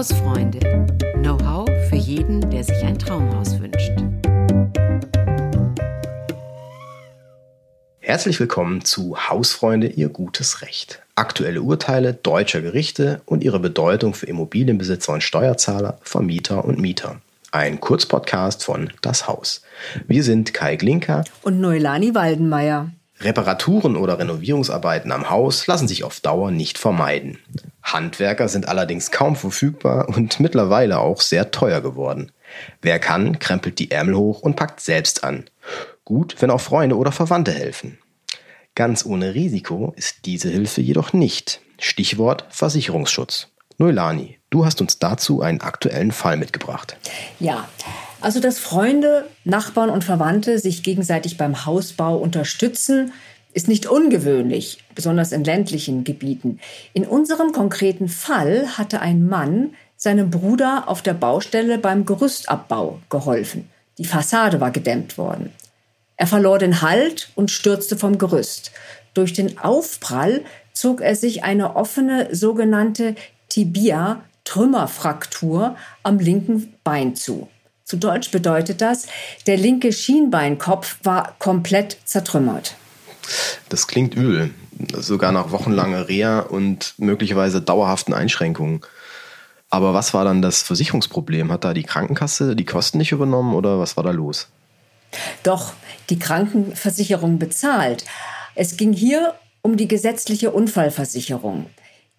Hausfreunde. Know-how für jeden, der sich ein Traumhaus wünscht. Herzlich willkommen zu Hausfreunde, Ihr gutes Recht. Aktuelle Urteile deutscher Gerichte und ihre Bedeutung für Immobilienbesitzer und Steuerzahler, Vermieter und Mieter. Ein Kurzpodcast von Das Haus. Wir sind Kai Glinker und Neulani Waldenmeier. Reparaturen oder Renovierungsarbeiten am Haus lassen sich auf Dauer nicht vermeiden. Handwerker sind allerdings kaum verfügbar und mittlerweile auch sehr teuer geworden. Wer kann, krempelt die Ärmel hoch und packt selbst an. Gut, wenn auch Freunde oder Verwandte helfen. Ganz ohne Risiko ist diese Hilfe jedoch nicht. Stichwort Versicherungsschutz. Noelani, du hast uns dazu einen aktuellen Fall mitgebracht. Ja, also, dass Freunde, Nachbarn und Verwandte sich gegenseitig beim Hausbau unterstützen, ist nicht ungewöhnlich, besonders in ländlichen Gebieten. In unserem konkreten Fall hatte ein Mann seinem Bruder auf der Baustelle beim Gerüstabbau geholfen. Die Fassade war gedämmt worden. Er verlor den Halt und stürzte vom Gerüst. Durch den Aufprall zog er sich eine offene sogenannte Tibia Trümmerfraktur am linken Bein zu. Zu Deutsch bedeutet das, der linke Schienbeinkopf war komplett zertrümmert. Das klingt übel, sogar nach wochenlanger Reha und möglicherweise dauerhaften Einschränkungen. Aber was war dann das Versicherungsproblem? Hat da die Krankenkasse die Kosten nicht übernommen oder was war da los? Doch, die Krankenversicherung bezahlt. Es ging hier um die gesetzliche Unfallversicherung.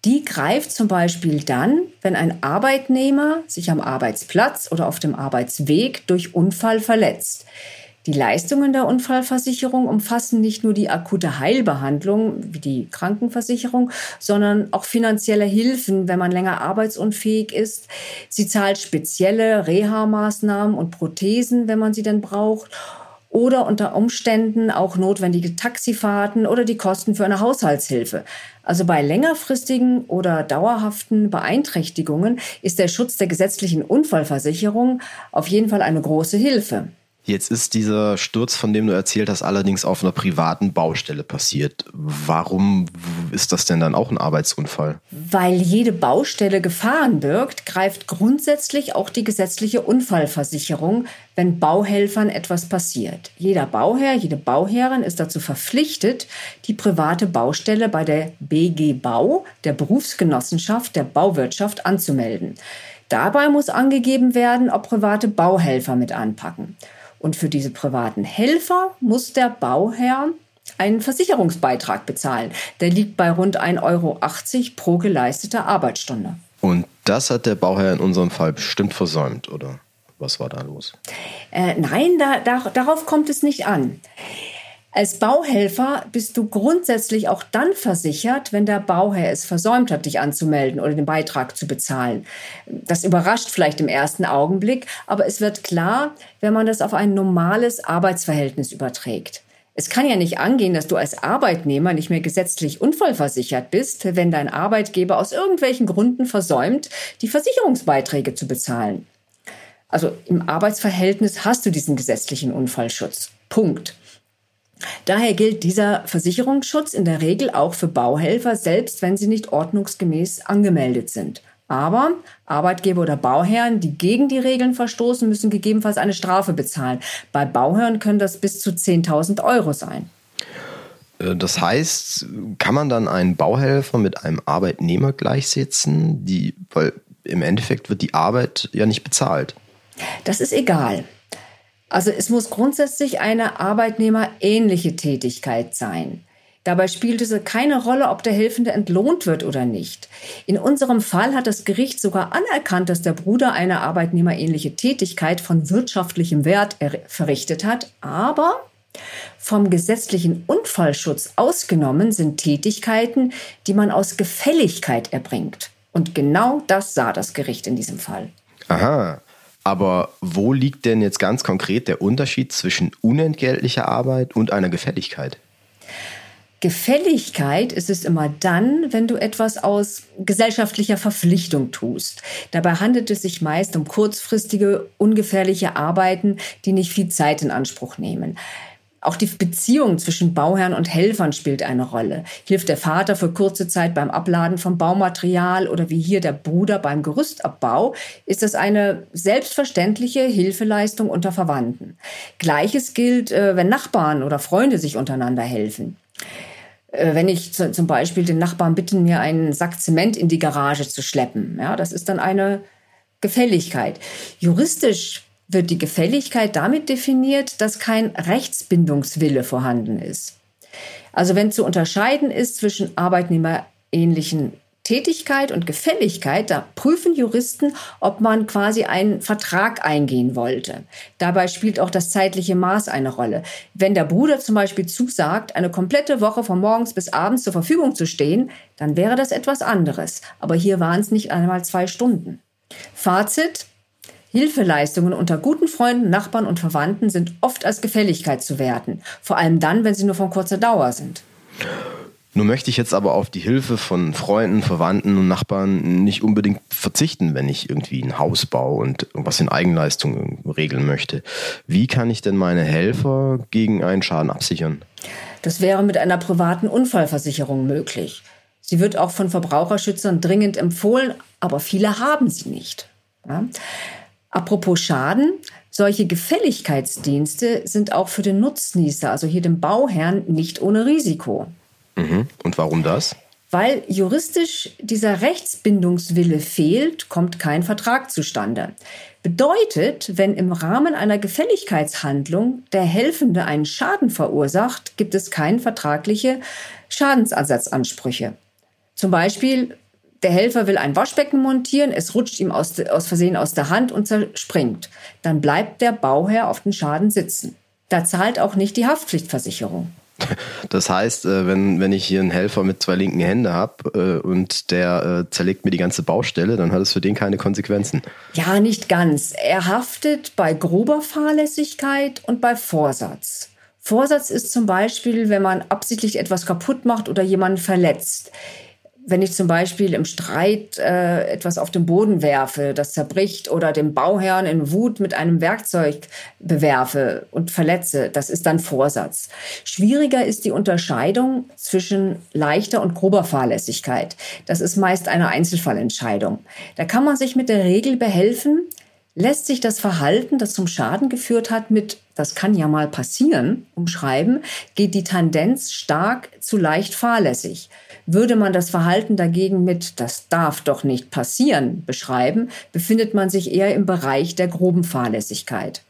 Die greift zum Beispiel dann, wenn ein Arbeitnehmer sich am Arbeitsplatz oder auf dem Arbeitsweg durch Unfall verletzt. Die Leistungen der Unfallversicherung umfassen nicht nur die akute Heilbehandlung wie die Krankenversicherung, sondern auch finanzielle Hilfen, wenn man länger arbeitsunfähig ist. Sie zahlt spezielle Reha-Maßnahmen und Prothesen, wenn man sie denn braucht oder unter Umständen auch notwendige Taxifahrten oder die Kosten für eine Haushaltshilfe. Also bei längerfristigen oder dauerhaften Beeinträchtigungen ist der Schutz der gesetzlichen Unfallversicherung auf jeden Fall eine große Hilfe. Jetzt ist dieser Sturz, von dem du erzählt hast, allerdings auf einer privaten Baustelle passiert. Warum ist das denn dann auch ein Arbeitsunfall? Weil jede Baustelle Gefahren birgt, greift grundsätzlich auch die gesetzliche Unfallversicherung, wenn Bauhelfern etwas passiert. Jeder Bauherr, jede Bauherrin ist dazu verpflichtet, die private Baustelle bei der BG Bau, der Berufsgenossenschaft der Bauwirtschaft, anzumelden. Dabei muss angegeben werden, ob private Bauhelfer mit anpacken. Und für diese privaten Helfer muss der Bauherr einen Versicherungsbeitrag bezahlen. Der liegt bei rund 1,80 Euro pro geleistete Arbeitsstunde. Und das hat der Bauherr in unserem Fall bestimmt versäumt, oder? Was war da los? Äh, nein, da, da, darauf kommt es nicht an. Als Bauhelfer bist du grundsätzlich auch dann versichert, wenn der Bauherr es versäumt hat, dich anzumelden oder den Beitrag zu bezahlen. Das überrascht vielleicht im ersten Augenblick, aber es wird klar, wenn man das auf ein normales Arbeitsverhältnis überträgt. Es kann ja nicht angehen, dass du als Arbeitnehmer nicht mehr gesetzlich unfallversichert bist, wenn dein Arbeitgeber aus irgendwelchen Gründen versäumt, die Versicherungsbeiträge zu bezahlen. Also im Arbeitsverhältnis hast du diesen gesetzlichen Unfallschutz. Punkt. Daher gilt dieser Versicherungsschutz in der Regel auch für Bauhelfer, selbst wenn sie nicht ordnungsgemäß angemeldet sind. Aber Arbeitgeber oder Bauherren, die gegen die Regeln verstoßen, müssen gegebenenfalls eine Strafe bezahlen. Bei Bauherren können das bis zu 10.000 Euro sein. Äh, das heißt, kann man dann einen Bauhelfer mit einem Arbeitnehmer gleichsetzen? Die, weil im Endeffekt wird die Arbeit ja nicht bezahlt. Das ist egal. Also es muss grundsätzlich eine arbeitnehmerähnliche Tätigkeit sein. Dabei spielt es keine Rolle, ob der Helfende entlohnt wird oder nicht. In unserem Fall hat das Gericht sogar anerkannt, dass der Bruder eine arbeitnehmerähnliche Tätigkeit von wirtschaftlichem Wert verrichtet hat, aber vom gesetzlichen Unfallschutz ausgenommen sind Tätigkeiten, die man aus Gefälligkeit erbringt. Und genau das sah das Gericht in diesem Fall. Aha. Aber wo liegt denn jetzt ganz konkret der Unterschied zwischen unentgeltlicher Arbeit und einer Gefälligkeit? Gefälligkeit ist es immer dann, wenn du etwas aus gesellschaftlicher Verpflichtung tust. Dabei handelt es sich meist um kurzfristige, ungefährliche Arbeiten, die nicht viel Zeit in Anspruch nehmen. Auch die Beziehung zwischen Bauherren und Helfern spielt eine Rolle. Hilft der Vater für kurze Zeit beim Abladen von Baumaterial oder wie hier der Bruder beim Gerüstabbau, ist das eine selbstverständliche Hilfeleistung unter Verwandten. Gleiches gilt, äh, wenn Nachbarn oder Freunde sich untereinander helfen. Äh, wenn ich zum Beispiel den Nachbarn bitten, mir einen Sack Zement in die Garage zu schleppen, ja, das ist dann eine Gefälligkeit. Juristisch wird die Gefälligkeit damit definiert, dass kein Rechtsbindungswille vorhanden ist. Also wenn zu unterscheiden ist zwischen arbeitnehmerähnlichen Tätigkeit und Gefälligkeit, da prüfen Juristen, ob man quasi einen Vertrag eingehen wollte. Dabei spielt auch das zeitliche Maß eine Rolle. Wenn der Bruder zum Beispiel zusagt, eine komplette Woche von morgens bis abends zur Verfügung zu stehen, dann wäre das etwas anderes. Aber hier waren es nicht einmal zwei Stunden. Fazit. Hilfeleistungen unter guten Freunden, Nachbarn und Verwandten sind oft als Gefälligkeit zu werten, vor allem dann, wenn sie nur von kurzer Dauer sind. Nun möchte ich jetzt aber auf die Hilfe von Freunden, Verwandten und Nachbarn nicht unbedingt verzichten, wenn ich irgendwie ein Haus baue und was in Eigenleistung regeln möchte. Wie kann ich denn meine Helfer gegen einen Schaden absichern? Das wäre mit einer privaten Unfallversicherung möglich. Sie wird auch von Verbraucherschützern dringend empfohlen, aber viele haben sie nicht. Ja? Apropos Schaden, solche Gefälligkeitsdienste sind auch für den Nutznießer, also hier den Bauherrn, nicht ohne Risiko. Mhm. Und warum das? Weil juristisch dieser Rechtsbindungswille fehlt, kommt kein Vertrag zustande. Bedeutet, wenn im Rahmen einer Gefälligkeitshandlung der Helfende einen Schaden verursacht, gibt es keine vertragliche Schadensersatzansprüche. Zum Beispiel, der Helfer will ein Waschbecken montieren, es rutscht ihm aus, aus Versehen aus der Hand und zerspringt. Dann bleibt der Bauherr auf den Schaden sitzen. Da zahlt auch nicht die Haftpflichtversicherung. Das heißt, äh, wenn, wenn ich hier einen Helfer mit zwei linken Händen habe äh, und der äh, zerlegt mir die ganze Baustelle, dann hat es für den keine Konsequenzen. Ja, nicht ganz. Er haftet bei grober Fahrlässigkeit und bei Vorsatz. Vorsatz ist zum Beispiel, wenn man absichtlich etwas kaputt macht oder jemanden verletzt wenn ich zum Beispiel im Streit äh, etwas auf den Boden werfe, das zerbricht oder den Bauherrn in Wut mit einem Werkzeug bewerfe und verletze, das ist dann Vorsatz. Schwieriger ist die Unterscheidung zwischen leichter und grober Fahrlässigkeit. Das ist meist eine Einzelfallentscheidung. Da kann man sich mit der Regel behelfen, lässt sich das Verhalten, das zum Schaden geführt hat, mit das kann ja mal passieren, umschreiben, geht die Tendenz stark zu leicht fahrlässig. Würde man das Verhalten dagegen mit das darf doch nicht passieren beschreiben, befindet man sich eher im Bereich der groben Fahrlässigkeit.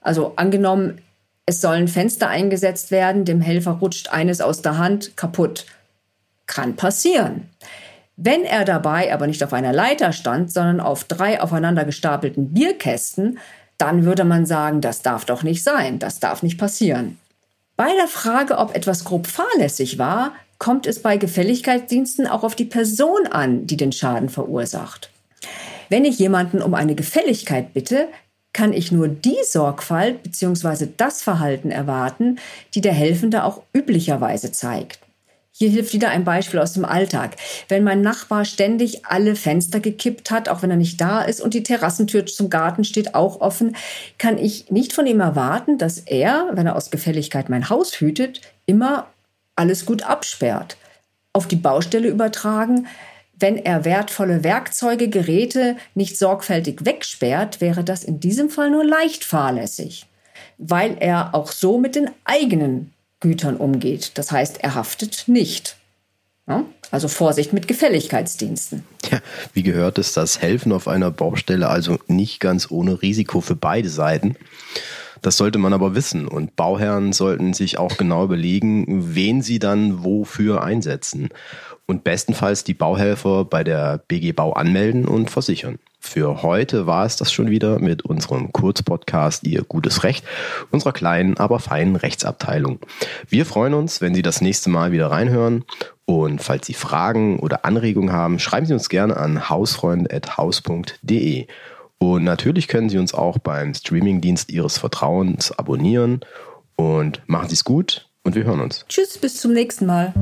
Also angenommen, es sollen Fenster eingesetzt werden, dem Helfer rutscht eines aus der Hand kaputt. Kann passieren. Wenn er dabei aber nicht auf einer Leiter stand, sondern auf drei aufeinander gestapelten Bierkästen, dann würde man sagen, das darf doch nicht sein, das darf nicht passieren. Bei der Frage, ob etwas grob fahrlässig war, kommt es bei Gefälligkeitsdiensten auch auf die Person an, die den Schaden verursacht. Wenn ich jemanden um eine Gefälligkeit bitte, kann ich nur die Sorgfalt bzw. das Verhalten erwarten, die der Helfende auch üblicherweise zeigt. Hier hilft wieder ein Beispiel aus dem Alltag. Wenn mein Nachbar ständig alle Fenster gekippt hat, auch wenn er nicht da ist und die Terrassentür zum Garten steht auch offen, kann ich nicht von ihm erwarten, dass er, wenn er aus Gefälligkeit mein Haus hütet, immer alles gut absperrt. Auf die Baustelle übertragen, wenn er wertvolle Werkzeuge, Geräte nicht sorgfältig wegsperrt, wäre das in diesem Fall nur leicht fahrlässig, weil er auch so mit den eigenen Gütern umgeht. Das heißt, er haftet nicht. Ja? Also Vorsicht mit Gefälligkeitsdiensten. Ja, wie gehört es, das Helfen auf einer Baustelle also nicht ganz ohne Risiko für beide Seiten. Das sollte man aber wissen und Bauherren sollten sich auch genau überlegen, wen sie dann wofür einsetzen und bestenfalls die Bauhelfer bei der BG Bau anmelden und versichern. Für heute war es das schon wieder mit unserem Kurzpodcast Ihr gutes Recht, unserer kleinen, aber feinen Rechtsabteilung. Wir freuen uns, wenn Sie das nächste Mal wieder reinhören. Und falls Sie Fragen oder Anregungen haben, schreiben Sie uns gerne an hausfreund.haus.de. Und natürlich können Sie uns auch beim Streamingdienst Ihres Vertrauens abonnieren. Und machen Sie es gut und wir hören uns. Tschüss, bis zum nächsten Mal.